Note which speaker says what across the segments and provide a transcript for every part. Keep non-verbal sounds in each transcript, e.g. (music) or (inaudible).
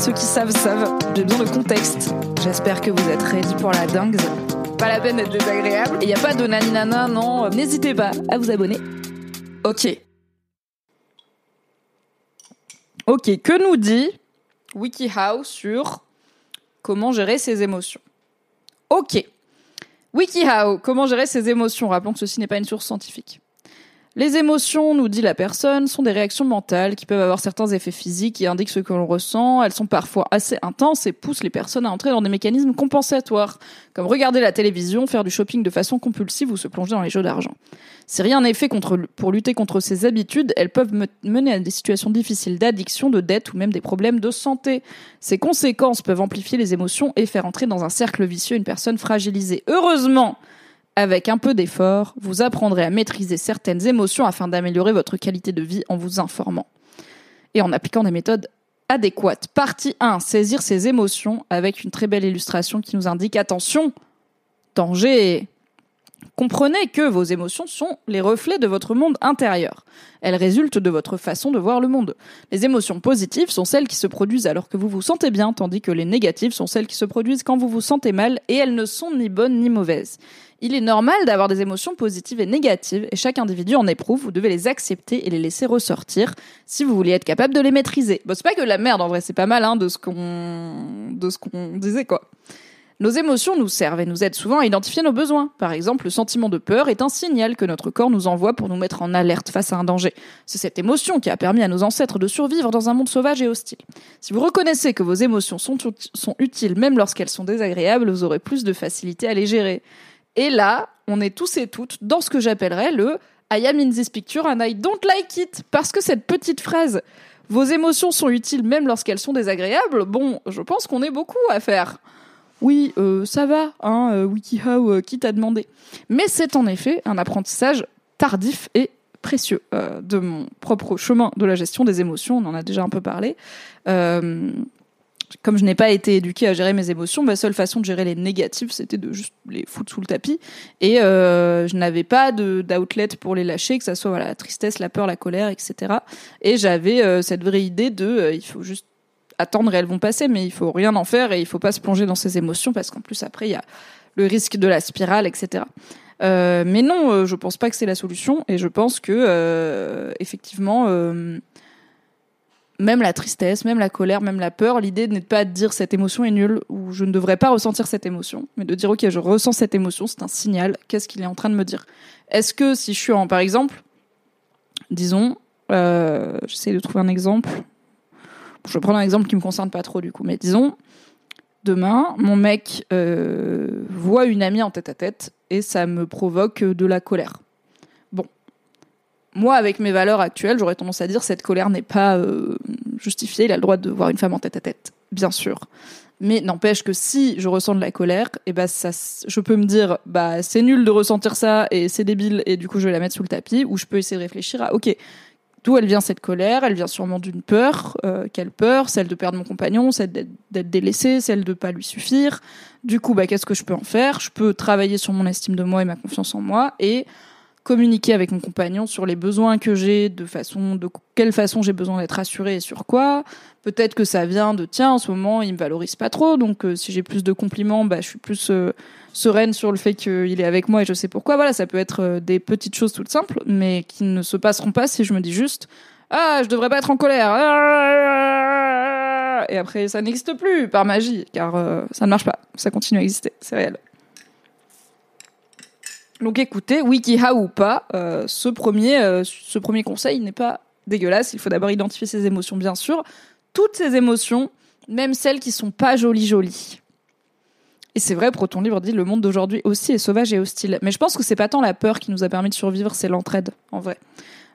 Speaker 1: Ceux qui savent savent, j'ai besoin de contexte. J'espère que vous êtes ready pour la dingue. Pas la peine d'être désagréable. Et y a pas de naninana, non. N'hésitez pas à vous abonner. Ok. Ok, que nous dit WikiHow sur comment gérer ses émotions? Ok. WikiHow, comment gérer ses émotions? Rappelons que ceci n'est pas une source scientifique. Les émotions, nous dit la personne, sont des réactions mentales qui peuvent avoir certains effets physiques qui indiquent ce que l'on ressent. Elles sont parfois assez intenses et poussent les personnes à entrer dans des mécanismes compensatoires, comme regarder la télévision, faire du shopping de façon compulsive ou se plonger dans les jeux d'argent. Si rien n'est fait pour lutter contre ces habitudes, elles peuvent mener à des situations difficiles d'addiction, de dette ou même des problèmes de santé. Ces conséquences peuvent amplifier les émotions et faire entrer dans un cercle vicieux une personne fragilisée. Heureusement, avec un peu d'effort, vous apprendrez à maîtriser certaines émotions afin d'améliorer votre qualité de vie en vous informant et en appliquant des méthodes adéquates. Partie 1. Saisir ses émotions avec une très belle illustration qui nous indique attention, danger. Comprenez que vos émotions sont les reflets de votre monde intérieur. Elles résultent de votre façon de voir le monde. Les émotions positives sont celles qui se produisent alors que vous vous sentez bien, tandis que les négatives sont celles qui se produisent quand vous vous sentez mal, et elles ne sont ni bonnes ni mauvaises. Il est normal d'avoir des émotions positives et négatives, et chaque individu en éprouve, vous devez les accepter et les laisser ressortir si vous voulez être capable de les maîtriser. Bon, c'est pas que la merde, en vrai, c'est pas mal hein, de ce qu'on de ce qu'on disait, quoi. Nos émotions nous servent et nous aident souvent à identifier nos besoins. Par exemple, le sentiment de peur est un signal que notre corps nous envoie pour nous mettre en alerte face à un danger. C'est cette émotion qui a permis à nos ancêtres de survivre dans un monde sauvage et hostile. Si vous reconnaissez que vos émotions sont, utiles même lorsqu'elles sont désagréables, vous aurez plus de facilité à les gérer. Et là, on est tous et toutes dans ce que j'appellerais le I am in this picture and I don't like it. Parce que cette petite phrase, vos émotions sont utiles même lorsqu'elles sont désagréables, bon, je pense qu'on est beaucoup à faire. Oui, euh, ça va, hein, euh, WikiHow, euh, qui t'a demandé? Mais c'est en effet un apprentissage tardif et précieux de mon propre chemin de la gestion des émotions. On en a déjà un peu parlé. Comme je n'ai pas été éduquée à gérer mes émotions, ma seule façon de gérer les négatives, c'était de juste les foutre sous le tapis. Et je n'avais pas d'outlet pour les lâcher, que ça soit la tristesse, la peur, la colère, etc. Et j'avais cette vraie idée de, il faut juste attendre et elles vont passer, mais il faut rien en faire et il faut pas se plonger dans ces émotions parce qu'en plus après il y a le risque de la spirale, etc. Euh, mais non, euh, je pense pas que c'est la solution et je pense que euh, effectivement euh, même la tristesse, même la colère, même la peur, l'idée n'est pas de dire cette émotion est nulle ou je ne devrais pas ressentir cette émotion, mais de dire ok, je ressens cette émotion, c'est un signal, qu'est-ce qu'il est en train de me dire? Est-ce que si je suis en, par exemple, disons, j'essaie de trouver un exemple, je vais prendre un exemple qui me concerne pas trop du coup, mais disons, demain, mon mec euh, voit une amie en tête à tête et ça me provoque de la colère moi, avec mes valeurs actuelles, j'aurais tendance à dire cette colère n'est pas euh, justifiée. Il a le droit de voir une femme en tête à tête, bien sûr. Mais n'empêche que si je ressens de la colère, et ben ça, je peux me dire, bah c'est nul de ressentir ça et c'est débile et du coup je vais la mettre sous le tapis. Ou je peux essayer de réfléchir à, ok, d'où elle vient cette colère Elle vient sûrement d'une peur. Euh, quelle peur Celle de perdre mon compagnon, celle d'être délaissé, celle de pas lui suffire. Du coup, bah qu'est-ce que je peux en faire? Je peux travailler sur mon estime de moi et ma confiance en moi et communiquer avec mon compagnon sur les besoins que j'ai, de façon, de quelle façon j'ai besoin d'être assurée et sur quoi. Peut-être que ça vient de tiens, en ce moment il me valorise pas trop, donc euh, si j'ai plus de compliments, bah je suis plus euh, sereine sur le fait qu'il est avec moi et je sais pourquoi. Voilà, ça peut être euh, des petites choses toutes simples, mais qui ne se passeront pas si je me dis juste ah je devrais pas être en colère et après ça n'existe plus par magie car ça ne marche pas, ça continue à exister, c'est réel. Donc écoutez, WikiHow ou pas, euh, ce, premier, euh, ce premier conseil n'est pas dégueulasse. Il faut d'abord identifier ses émotions, bien sûr. Toutes ces émotions, même celles qui sont pas jolies jolies. Et c'est vrai, Proton Libre dit le monde d'aujourd'hui aussi est sauvage et hostile. Mais je pense que c'est pas tant la peur qui nous a permis de survivre, c'est l'entraide, en vrai.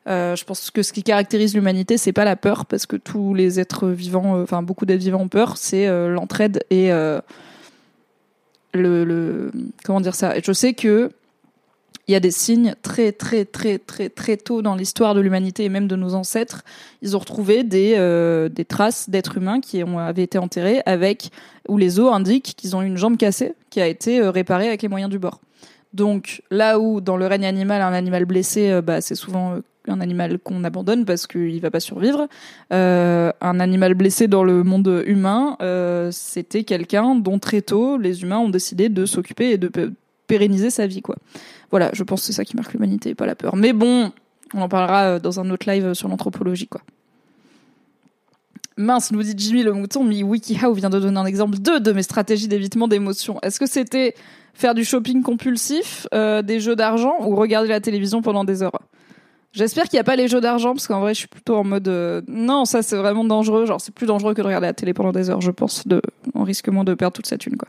Speaker 1: Euh, je pense que ce qui caractérise l'humanité, c'est pas la peur, parce que tous les êtres vivants, enfin beaucoup d'êtres vivants ont peur, c'est l'entraide et le, le, comment dire ça? Je sais que il y a des signes très très très très très tôt dans l'histoire de l'humanité et même de nos ancêtres. Ils ont retrouvé des des traces d'êtres humains qui ont avaient été enterrés avec où les os indiquent qu'ils ont eu une jambe cassée qui a été réparée avec les moyens du bord. Donc là où dans le règne animal, un animal blessé, bah, c'est souvent un animal qu'on abandonne parce qu'il va pas survivre. Euh, un animal blessé dans le monde humain, euh, c'était quelqu'un dont très tôt les humains ont décidé de s'occuper et de pérenniser sa vie, quoi. Voilà, je pense que c'est ça qui marque l'humanité, pas la peur. Mais bon, on en parlera euh, dans un autre live sur l'anthropologie, quoi. Mince, nous dit Jimmy le mouton, mais WikiHow vient de donner un exemple de, de mes stratégies d'évitement d'émotions. Est-ce que c'était faire du shopping compulsif, des jeux d'argent ou regarder la télévision pendant des heures? J'espère qu'il n'y a pas les jeux d'argent parce qu'en vrai, je suis plutôt en mode euh, non, ça c'est vraiment dangereux. Genre, c'est plus dangereux que de regarder la télé pendant des heures, je pense. De, on risque moins de perdre toute cette thune, quoi.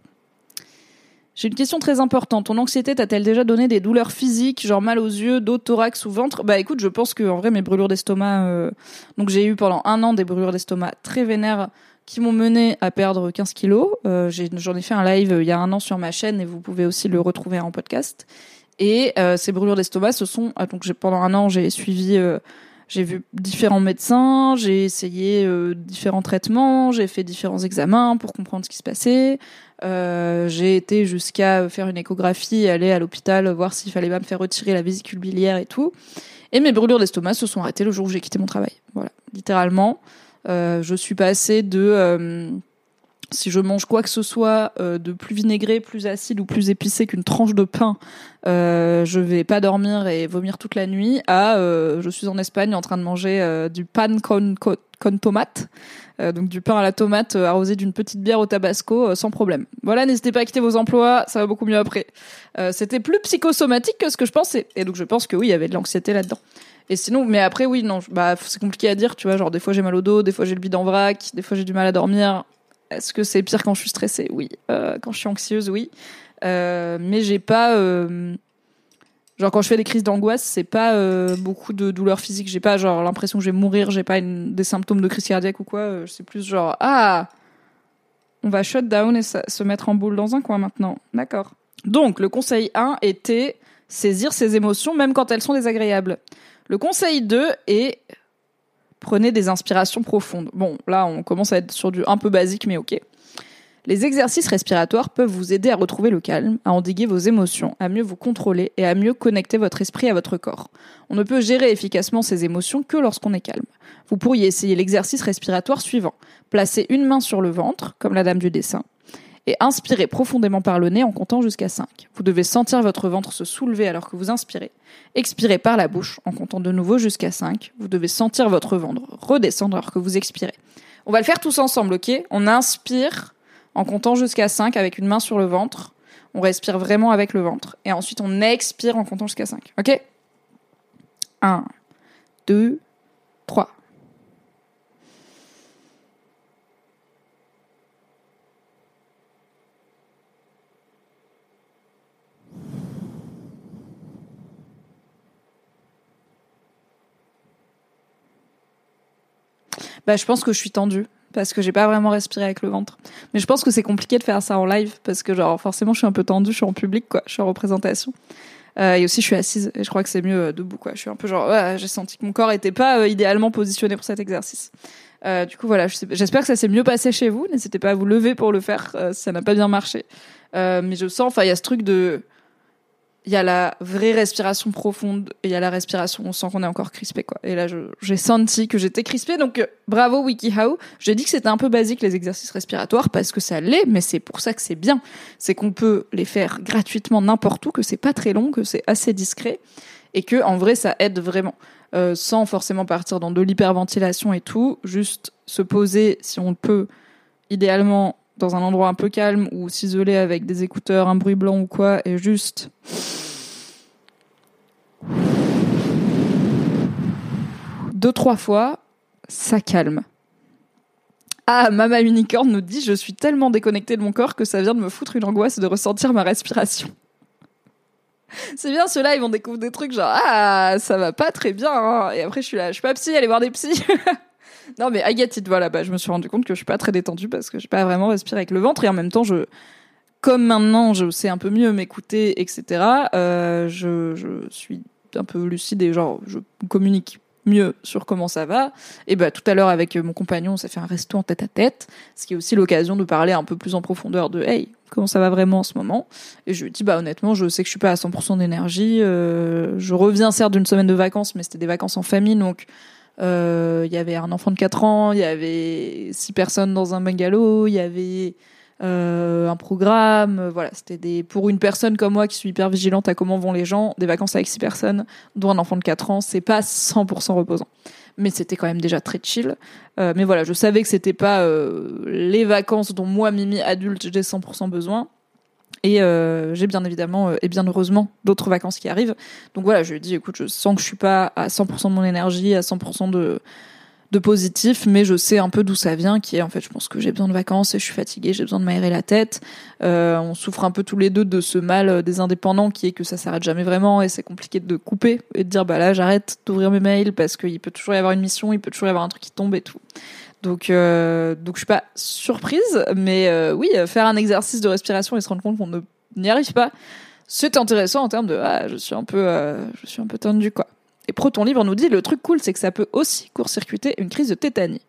Speaker 1: J'ai une question très importante. Ton anxiété t'a-t-elle déjà donné des douleurs physiques, genre mal aux yeux, dos, thorax ou ventre? Bah écoute, je pense que en vrai mes brûlures d'estomac, euh, donc j'ai eu pendant un an des brûlures d'estomac très vénères qui m'ont mené à perdre 15 kilos. Euh, j'en ai, fait un live il y a un an sur ma chaîne et vous pouvez aussi le retrouver en podcast. Et euh, ces brûlures d'estomac, ce sont ah, donc pendant un an j'ai suivi, euh, j'ai vu différents médecins, j'ai essayé euh, différents traitements, j'ai fait différents examens pour comprendre ce qui se passait. J'ai été jusqu'à faire une échographie, aller à l'hôpital voir s'il fallait pas me faire retirer la vésicule biliaire et tout. Et mes brûlures d'estomac se sont arrêtées le jour où j'ai quitté mon travail. Voilà, littéralement, je suis passée de si je mange quoi que ce soit euh, de plus vinaigré, plus acide ou plus épicé qu'une tranche de pain, euh, je vais pas dormir et vomir toute la nuit. À euh, je suis en Espagne en train de manger euh, du pan con, con, tomate, donc du pain à la tomate arrosé d'une petite bière au tabasco sans problème. Voilà, n'hésitez pas à quitter vos emplois, ça va beaucoup mieux après. C'était plus psychosomatique que ce que je pensais, et donc je pense que oui, il y avait de l'anxiété là-dedans. Et sinon, mais après, oui, non, bah, c'est compliqué à dire, tu vois, genre, des fois j'ai mal au dos, des fois j'ai le bide en vrac, des fois j'ai du mal à dormir. Est-ce que c'est pire quand je suis stressée? Oui. Euh, quand je suis anxieuse, oui. Euh, mais j'ai pas. Euh, genre, quand je fais des crises d'angoisse, c'est pas beaucoup de douleurs physiques. J'ai pas, genre, l'impression que je vais mourir. J'ai pas des symptômes de crise cardiaque ou quoi. C'est plus genre, ah, on va shut down et se mettre en boule dans un coin maintenant. D'accord. Donc, le conseil 1 était saisir ses émotions, même quand elles sont désagréables. Le conseil 2 est Prenez des inspirations profondes. Bon, là, on commence à être sur du un peu basique, mais ok. Les exercices respiratoires peuvent vous aider à retrouver le calme, à endiguer vos émotions, à mieux vous contrôler et à mieux connecter votre esprit à votre corps. On ne peut gérer efficacement ses émotions que lorsqu'on est calme. Vous pourriez essayer l'exercice respiratoire suivant. Placer une main sur le ventre, comme la dame du dessin, et inspirez profondément par le nez en comptant jusqu'à 5. Vous devez sentir votre ventre se soulever alors que vous inspirez. Expirez par la bouche en comptant de nouveau jusqu'à 5. Vous devez sentir votre ventre redescendre alors que vous expirez. On va le faire tous ensemble, ok? On inspire en comptant jusqu'à 5 avec une main sur le ventre. On respire vraiment avec le ventre. Et ensuite, on expire en comptant jusqu'à 5. Ok? 1, 2, 3. Bah, je pense que je suis tendue parce que j'ai pas vraiment respiré avec le ventre. Mais je pense que c'est compliqué de faire ça en live parce que genre forcément je suis un peu tendue, je suis en public quoi, je suis en représentation. Euh, et aussi je suis assise et je crois que c'est mieux euh, debout quoi. Je suis un peu genre ouais, j'ai senti que mon corps était pas euh, idéalement positionné pour cet exercice. Euh, du coup voilà, j'espère que ça s'est mieux passé chez vous. N'hésitez pas à vous lever pour le faire si ça n'a pas bien marché. mais je sens, enfin il y a ce truc de il y a la vraie respiration profonde et il y a la respiration on sent qu'on est encore crispé quoi. Et là j'ai senti que j'étais crispé donc euh, bravo WikiHow. J'ai dit que c'était un peu basique les exercices respiratoires parce que ça l'est mais c'est pour ça que c'est bien. C'est qu'on peut les faire gratuitement n'importe où que c'est pas très long que c'est assez discret et que en vrai ça aide vraiment. Euh, sans forcément partir dans de l'hyperventilation et tout juste se poser si on peut idéalement dans un endroit un peu calme ou s'isoler avec des écouteurs, un bruit blanc ou quoi, et juste deux trois fois, ça calme. Ah, Mama Unicorn nous dit Je suis tellement déconnectée de mon corps que ça vient de me foutre une angoisse de ressentir ma respiration. (laughs) C'est bien, ceux-là, ils vont découvrir des trucs genre ah ça va pas très bien. hein. Et après je suis là, je suis pas psy, allez voir des psys. (laughs) non mais I get it, voilà, bah je me suis rendu compte que je suis pas très détendue parce que j'ai pas vraiment respiré avec le ventre et en même temps je comme maintenant je sais un peu mieux m'écouter, etc. euh, je, je suis un peu lucide et genre je communique mieux sur comment ça va. Et bah tout à l'heure avec mon compagnon, on s'est fait un resto en tête à tête, ce qui est aussi l'occasion de parler un peu plus en profondeur de hey comment ça va vraiment en ce moment? Et je lui dis bah honnêtement, je sais que je suis pas à 100% d'énergie. Euh, je reviens certes d'une semaine de vacances, mais c'était des vacances en famille, donc il y avait un enfant de 4 ans, il y avait six personnes dans un bungalow, il y avait euh, un programme. euh, Voilà, c'était des pour une personne comme moi qui suis hyper vigilante à comment vont les gens, des vacances avec six personnes, dont un enfant de 4 ans, c'est pas 100% reposant. Mais c'était quand même déjà très chill. Euh, mais voilà, je savais que c'était pas euh, les vacances dont moi, Mimi adulte, j'ai 100% besoin. Et euh, j'ai bien évidemment euh, et bien heureusement d'autres vacances qui arrivent. Donc voilà, je lui ai dit écoute, je sens que je suis pas à 100% de mon énergie, à 100% de de positif, mais je sais un peu d'où ça vient, qui est en fait, je pense que j'ai besoin de vacances et je suis fatiguée, j'ai besoin de m'aérer la tête. Euh, on souffre un peu tous les deux de ce mal des indépendants qui est que ça s'arrête jamais vraiment et c'est compliqué de couper et de dire bah là j'arrête d'ouvrir mes mails parce qu'il peut toujours y avoir une mission, il peut toujours y avoir un truc qui tombe et tout. Donc, euh, donc je suis pas surprise, mais euh, oui, euh, faire un exercice de respiration et se rendre compte qu'on n'y arrive pas, c'est intéressant en termes de ah, je suis un peu, euh, je suis un peu tendu quoi. Et Proton Libre nous dit le truc cool, c'est que ça peut aussi court-circuiter une crise de tétanie.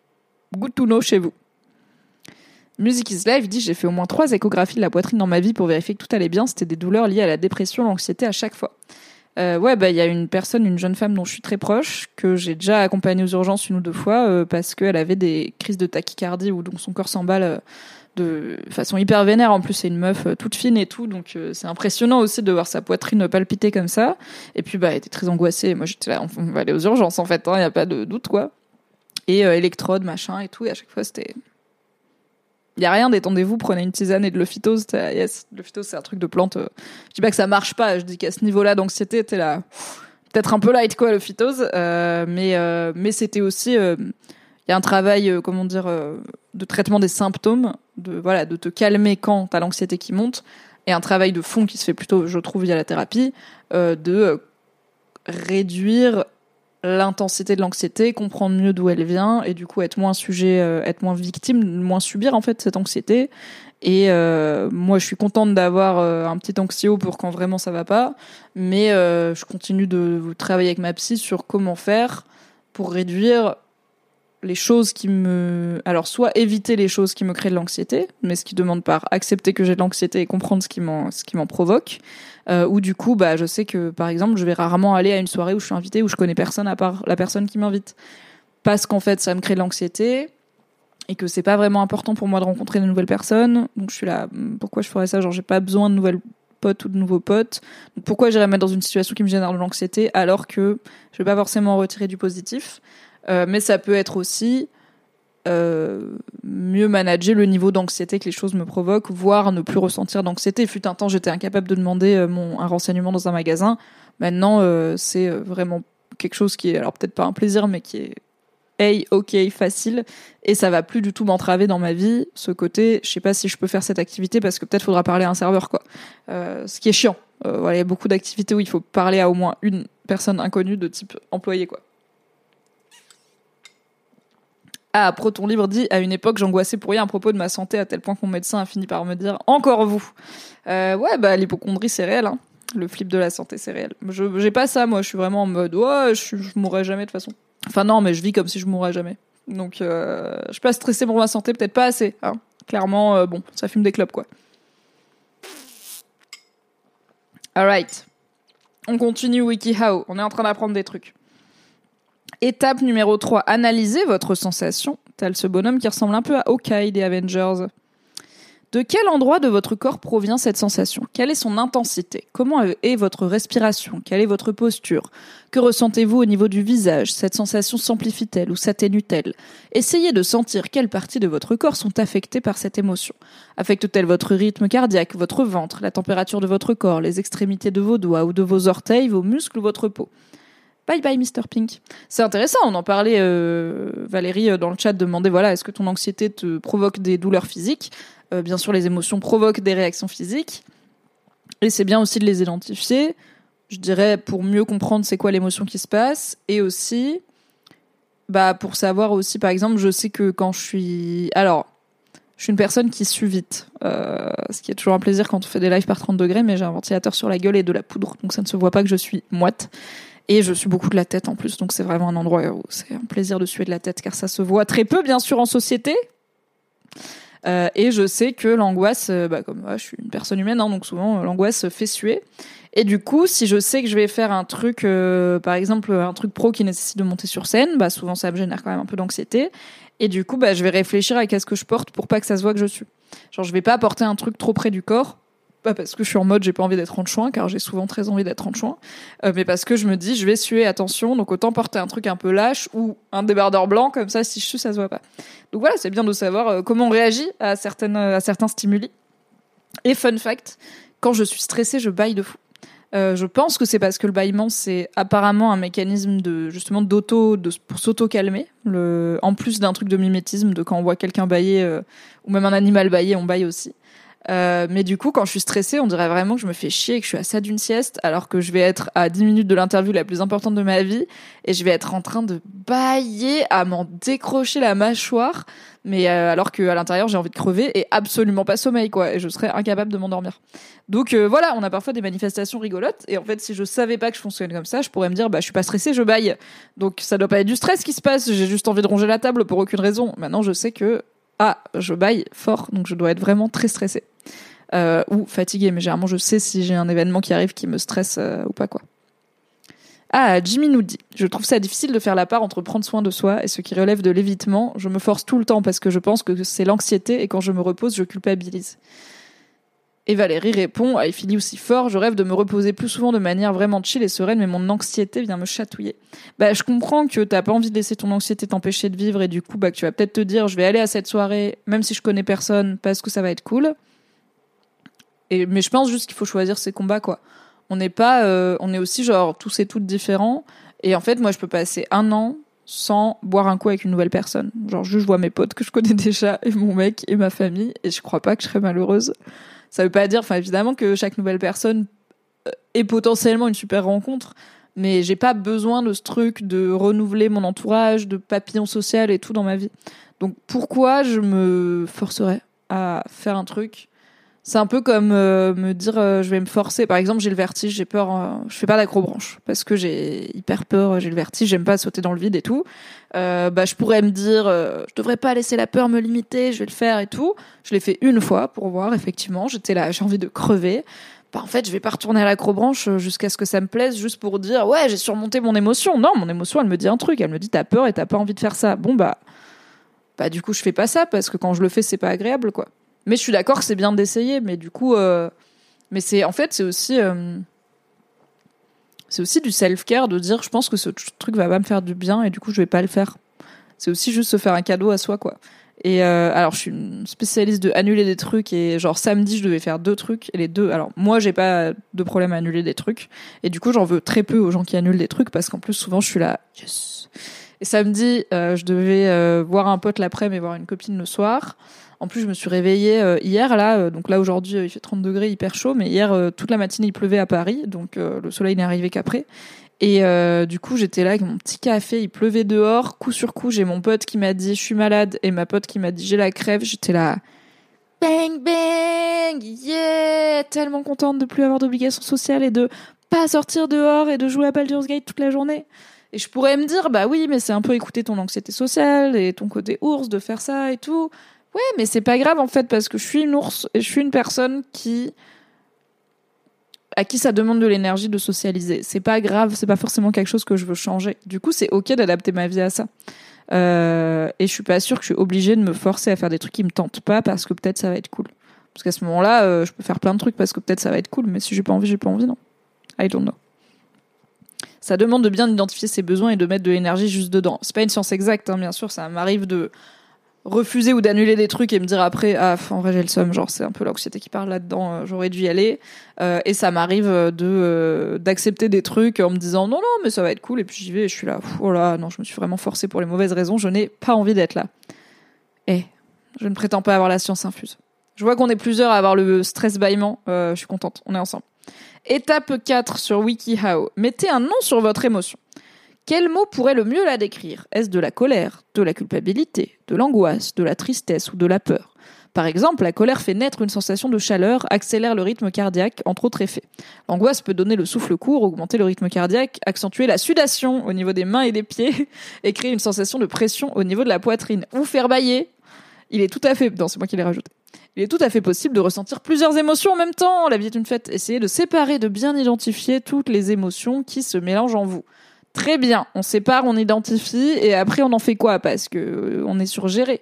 Speaker 1: Good to know chez vous. Music is Live dit j'ai fait au moins trois échographies de la poitrine dans ma vie pour vérifier que tout allait bien. C'était des douleurs liées à la dépression, l'anxiété à chaque fois. Euh, ouais, bah il y a une personne, une jeune femme dont je suis très proche, que j'ai déjà accompagnée aux urgences une ou deux fois euh, parce qu'elle avait des crises de tachycardie où donc son corps s'emballe euh, de façon hyper vénère. En plus, c'est une meuf euh, toute fine et tout, donc euh, c'est impressionnant aussi de voir sa poitrine palpiter comme ça. Et puis bah elle était très angoissée. Moi j'étais là, on va aller aux urgences en fait, il y a pas de doute quoi. Et électrode, machin et tout. Et à chaque fois c'était il y a rien, détendez-vous, prenez une tisane et de l'ophytose. Là, Yes, l'ophytose c'est un truc de plante. euh. Je dis pas que ça marche pas, je dis qu'à ce niveau-là d'anxiété, t'es là, peut-être un peu light quoi l'ophytose, euh, mais euh, mais c'était aussi, il y a un travail, comment dire, de traitement des symptômes, de voilà, de te calmer quand t'as l'anxiété qui monte, et un travail de fond qui se fait plutôt, je trouve, via la thérapie, de réduire l'intensité de l'anxiété, comprendre mieux d'où elle vient et du coup être moins sujet, euh, être moins victime, moins subir en fait cette anxiété. Et euh, moi, je suis contente d'avoir euh, un petit anxio pour quand vraiment ça va pas, mais je continue de travailler avec ma psy sur comment faire pour réduire les choses qui me alors soit éviter les choses qui me créent de l'anxiété mais ce qui demande par accepter que j'ai de l'anxiété et comprendre ce qui m'en provoque euh, ou du coup bah je sais que par exemple je vais rarement aller à une soirée où je suis invitée où je connais personne à part la personne qui m'invite. Parce qu'en fait ça me crée de l'anxiété et que c'est pas vraiment important pour moi de rencontrer de nouvelles personnes. Donc je suis là hmm, pourquoi je ferais ça? Genre j'ai pas besoin de nouvelles potes ou de nouveaux potes. Donc pourquoi j'irais me mettre dans une situation qui me génère de l'anxiété alors que je vais pas forcément en retirer du positif? Euh, mais ça peut être aussi euh, mieux manager le niveau d'anxiété que les choses me provoquent, voire ne plus ressentir d'anxiété. Fut un temps, j'étais incapable de demander euh, un renseignement dans un magasin. Maintenant, c'est vraiment quelque chose qui est, alors peut-être pas un plaisir, mais qui est hey, ok, facile. Et ça va plus du tout m'entraver dans ma vie. Ce côté, je sais pas si je peux faire cette activité parce que peut-être faudra parler à un serveur, quoi. Ce qui est chiant. Il y a beaucoup d'activités où il faut parler à au moins une personne inconnue de type employé, quoi. Ah, Proton Libre dit à une époque, j'angoissais pour rien à propos de ma santé à tel point que mon médecin a fini par me dire encore vous. Euh, ouais, bah l'hypochondrie c'est réel. Hein. Le flip de la santé c'est réel. Je j'ai pas ça moi. Je suis vraiment en mode ouais, je, mourrai jamais de toute façon. Enfin non, mais je vis comme si je mourrais jamais. Donc euh, je suis pas stressée pour ma santé, peut-être pas assez. Hein. Clairement, euh, bon, ça fume des clopes quoi. Alright. On continue WikiHow. On est en train d'apprendre des trucs. Étape numéro 3, analysez votre sensation, tel ce bonhomme qui ressemble un peu à Hawkeye des Avengers. De quel endroit de votre corps provient cette sensation? Quelle est son intensité? Comment est votre respiration? Quelle est votre posture? Que ressentez-vous au niveau du visage? Cette sensation s'amplifie-t-elle ou s'atténue-t-elle? Essayez de sentir quelles parties de votre corps sont affectées par cette émotion. Affecte-t-elle votre rythme cardiaque, votre ventre, la température de votre corps, les extrémités de vos doigts ou de vos orteils, vos muscles ou votre peau? Bye bye Mr Pink. C'est intéressant, on en parlait, euh, Valérie euh, dans le chat demandait voilà, est-ce que ton anxiété te provoque des douleurs physiques? Euh, Bien sûr, les émotions provoquent des réactions physiques. Et c'est bien aussi de les identifier, je dirais, pour mieux comprendre c'est quoi l'émotion qui se passe, et aussi, bah, pour savoir aussi, par exemple, je sais que quand je suis... Alors, je suis une personne qui sue vite, ce qui est toujours un plaisir quand on fait des lives par 30 degrés, mais j'ai un ventilateur sur la gueule et de la poudre, donc ça ne se voit pas que je suis moite. Et je suis beaucoup de la tête en plus, donc c'est vraiment un endroit où c'est un plaisir de suer de la tête, car ça se voit très peu, bien sûr, en société. Euh, et je sais que l'angoisse, euh, bah, comme moi, je suis une personne humaine, hein, donc souvent l'angoisse fait suer. Et du coup, si je sais que je vais faire un truc, par exemple un truc pro qui nécessite de monter sur scène, bah souvent ça me génère quand même un peu d'anxiété. Et du coup, bah, je vais réfléchir à qu'est-ce que je porte pour pas que ça se voit que je suis. Genre, je vais pas porter un truc trop près du corps. Pas parce que je suis en mode j'ai pas envie d'être en chouin, car j'ai souvent très envie d'être en chouin, euh, mais parce que je me dis je vais suer, attention, donc autant porter un truc un peu lâche ou un débardeur blanc, comme ça si je sue ça se voit pas. Donc voilà, c'est bien de savoir euh, comment on réagit à, certaines, à certains stimuli. Et fun fact, quand je suis stressée, je baille de fou. Euh, je pense que c'est parce que le bâillement c'est apparemment un mécanisme de justement d'auto pour s'auto calmer. Le, en plus d'un truc de mimétisme de quand on voit quelqu'un bailler ou même un animal bailler, on baille aussi. Euh, mais du coup, quand je suis stressée, on dirait vraiment que je me fais chier et que je suis à ça d'une sieste, alors que je vais être à 10 minutes de l'interview la plus importante de ma vie et je vais être en train de bailler, à m'en décrocher la mâchoire, mais euh, alors que à l'intérieur j'ai envie de crever et absolument pas sommeil quoi, et je serais incapable de m'endormir. Donc euh, voilà, on a parfois des manifestations rigolotes et en fait, si je savais pas que je fonctionne comme ça, je pourrais me dire bah je suis pas stressée, je baille. Donc ça doit pas être du stress qui se passe, j'ai juste envie de ronger la table pour aucune raison. Maintenant, je sais que ah, je baille fort, donc je dois être vraiment très stressée. Euh, ou fatiguée, mais généralement je sais si j'ai un événement qui arrive qui me stresse euh, ou pas quoi. Ah, Jimmy nous dit Je trouve ça difficile de faire la part entre prendre soin de soi et ce qui relève de l'évitement. Je me force tout le temps parce que je pense que c'est l'anxiété et quand je me repose, je culpabilise. Et Valérie répond, ah, il finit aussi fort, je rêve de me reposer plus souvent de manière vraiment chill et sereine, mais mon anxiété vient me chatouiller. Bah, je comprends que t'as pas envie de laisser ton anxiété t'empêcher de vivre et du coup, bah, que tu vas peut-être te dire, je vais aller à cette soirée, même si je connais personne, parce que ça va être cool. Et, mais je pense juste qu'il faut choisir ses combats, quoi. On n'est pas, euh, on est aussi genre tous et toutes différents. Et en fait, moi, je peux passer un an sans boire un coup avec une nouvelle personne. Genre, juste, je vois mes potes que je connais (laughs) déjà et mon mec et ma famille et je crois pas que je serais malheureuse. Ça veut pas dire, enfin évidemment que chaque nouvelle personne euh, est potentiellement une super rencontre, mais j'ai pas besoin de ce truc de renouveler mon entourage, de papillon social et tout dans ma vie. Donc pourquoi je me forcerais à faire un truc c'est un peu comme euh, me dire euh, je vais me forcer. Par exemple, j'ai le vertige, j'ai peur, je fais pas d'acrobranche parce que j'ai hyper peur, j'ai le vertige, j'aime pas sauter dans le vide et tout. bah, je pourrais me dire je devrais pas laisser la peur me limiter, je vais le faire et tout. Je l'ai fait une fois pour voir effectivement, j'étais là, j'ai envie de crever. Bah, en fait, je vais pas retourner à l'acrobranche jusqu'à ce que ça me plaise juste pour dire ouais, j'ai surmonté mon émotion. Non, mon émotion, elle me dit un truc, elle me dit t'as peur et t'as pas envie de faire ça. Bon bah bah du coup, je fais pas ça parce que quand je le fais, c'est pas agréable quoi. Mais je suis d'accord c'est bien d'essayer, mais du coup, euh, mais c'est en fait c'est aussi euh, c'est aussi du self-care de dire je pense que ce truc va pas me faire du bien et du coup je vais pas le faire. C'est aussi juste se faire un cadeau à soi quoi. Et euh, alors je suis une spécialiste de annuler des trucs et genre samedi je devais faire deux trucs et les deux alors moi j'ai pas de problème à annuler des trucs et du coup j'en veux très peu aux gens qui annulent des trucs parce qu'en plus souvent je suis là. Et samedi je devais voir un pote l'après-midi et voir une copine le soir. En plus, je me suis réveillée euh, hier, là, euh, donc là aujourd'hui il fait 30 degrés, hyper chaud, mais hier euh, toute la matinée il pleuvait à Paris, donc le soleil n'est arrivé qu'après. Et du coup, j'étais là avec mon petit café, il pleuvait dehors, coup sur coup, j'ai mon pote qui m'a dit je suis malade et ma pote qui m'a dit j'ai la crève. J'étais là, bang bang, yeah, tellement contente de plus avoir d'obligations sociales et de pas sortir dehors et de jouer à Baldur's Gate toute la journée. Et je pourrais me dire bah oui, mais c'est un peu écouter ton anxiété sociale et ton côté ours de faire ça et tout. Ouais, mais c'est pas grave en fait parce que je suis une ours et je suis une personne qui à qui ça demande de l'énergie de socialiser. C'est pas grave, c'est pas forcément quelque chose que je veux changer. Du coup, c'est ok d'adapter ma vie à ça. Euh, et je suis pas sûre que je suis obligée de me forcer à faire des trucs qui me tentent pas parce que peut-être ça va être cool. Parce qu'à ce moment-là, euh, je peux faire plein de trucs parce que peut-être ça va être cool, mais si j'ai pas envie, j'ai pas envie, non. I don't know. Ça demande de bien identifier ses besoins et de mettre de l'énergie juste dedans. C'est pas une science exacte, hein, bien sûr. Ça m'arrive de refuser ou d'annuler des trucs et me dire après ah en vrai j'ai le somme genre c'est un peu l'anxiété qui parle là-dedans euh, j'aurais dû y aller euh, et ça m'arrive de euh, d'accepter des trucs en me disant non non mais ça va être cool et puis j'y vais et je suis là oh non je me suis vraiment forcée pour les mauvaises raisons je n'ai pas envie d'être là et je ne prétends pas avoir la science infuse Je vois qu'on est plusieurs à avoir le stress bâillement. Je suis contente, on est ensemble. Étape 4 sur WikiHow. Mettez un nom sur votre émotion. Quel mot pourrait le mieux la décrire? Est-ce de la colère, de la culpabilité, de l'angoisse, de la tristesse ou de la peur? Par exemple, la colère fait naître une sensation de chaleur, accélère le rythme cardiaque, entre autres effets. L'angoisse peut donner le souffle court, augmenter le rythme cardiaque, accentuer la sudation au niveau des mains et des pieds (laughs) et créer une sensation de pression au niveau de la poitrine ou faire bailler. Il est tout à fait, c'est moi qui l'ai rajouté. Il est tout à fait possible de ressentir plusieurs émotions en même temps. La vie est une fête. Essayez de séparer, de bien identifier toutes les émotions qui se mélangent en vous. Très bien, on sépare, on identifie, et après on en fait quoi? Parce que euh, on est surgéré.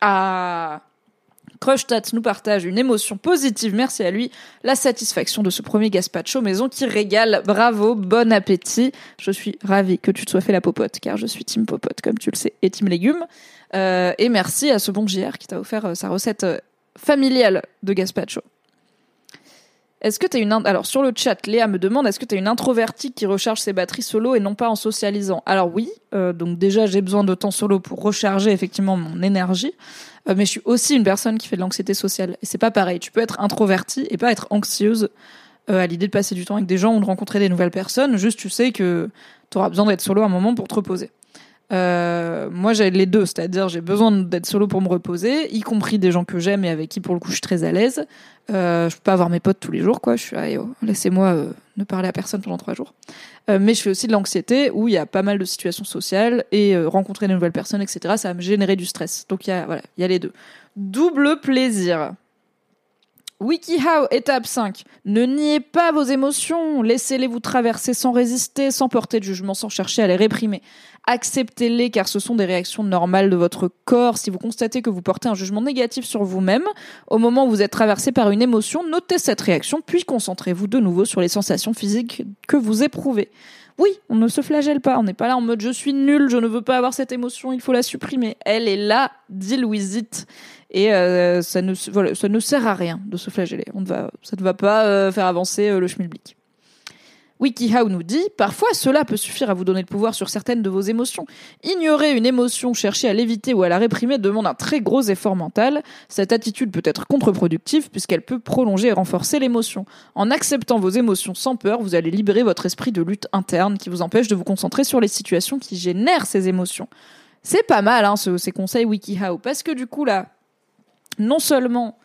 Speaker 1: Ah Crushtat nous partage une émotion positive, merci à lui, la satisfaction de ce premier gazpacho maison qui régale. Bravo, bon appétit. Je suis ravie que tu te sois fait la popote, car je suis team popote, comme tu le sais, et team légumes. Euh, et merci à ce bon JR qui t'a offert euh, sa recette familiale de gazpacho. Est-ce que une alors sur le chat Léa me demande est-ce que tu es une introvertie qui recharge ses batteries solo et non pas en socialisant? Alors oui, euh, donc déjà j'ai besoin de temps solo pour recharger effectivement mon énergie, euh, mais je suis aussi une personne qui fait de l'anxiété sociale et c'est pas pareil. Tu peux être introvertie et pas être anxieuse euh, à l'idée de passer du temps avec des gens ou de rencontrer des nouvelles personnes. Juste tu sais que tu auras besoin d'être solo un moment pour te reposer. Euh, moi, j'ai les deux, c'est-à-dire j'ai besoin d'être solo pour me reposer, y compris des gens que j'aime et avec qui, pour le coup, je suis très à l'aise. Euh, je peux pas avoir mes potes tous les jours, quoi. Je suis, oh, laissez-moi euh, ne parler à personne pendant trois jours. Euh, mais je fais aussi de l'anxiété où il y a pas mal de situations sociales et rencontrer de nouvelles personnes, etc. Ça va me générer du stress. Donc il voilà, il y a les deux. Double plaisir. WikiHow, étape 5. Ne niez pas vos émotions, laissez-les vous traverser sans résister, sans porter de jugement, sans chercher à les réprimer. Acceptez-les car ce sont des réactions normales de votre corps. Si vous constatez que vous portez un jugement négatif sur vous-même, au moment où vous êtes traversé par une émotion, notez cette réaction, puis concentrez-vous de nouveau sur les sensations physiques que vous éprouvez. Oui, on ne se flagelle pas, on n'est pas là en mode je suis nul, je ne veux pas avoir cette émotion, il faut la supprimer. Elle est là, deal with it. Et euh, ça, ne, voilà, ça ne sert à rien de se flageller. On ne va, ça ne va pas euh, faire avancer euh, le schmilblick. WikiHow nous dit Parfois, cela peut suffire à vous donner le pouvoir sur certaines de vos émotions. Ignorer une émotion, chercher à l'éviter ou à la réprimer demande un très gros effort mental. Cette attitude peut être contre-productive puisqu'elle peut prolonger et renforcer l'émotion. En acceptant vos émotions sans peur, vous allez libérer votre esprit de lutte interne qui vous empêche de vous concentrer sur les situations qui génèrent ces émotions. C'est pas mal, hein, ces conseils WikiHow, parce que du coup, là, non seulement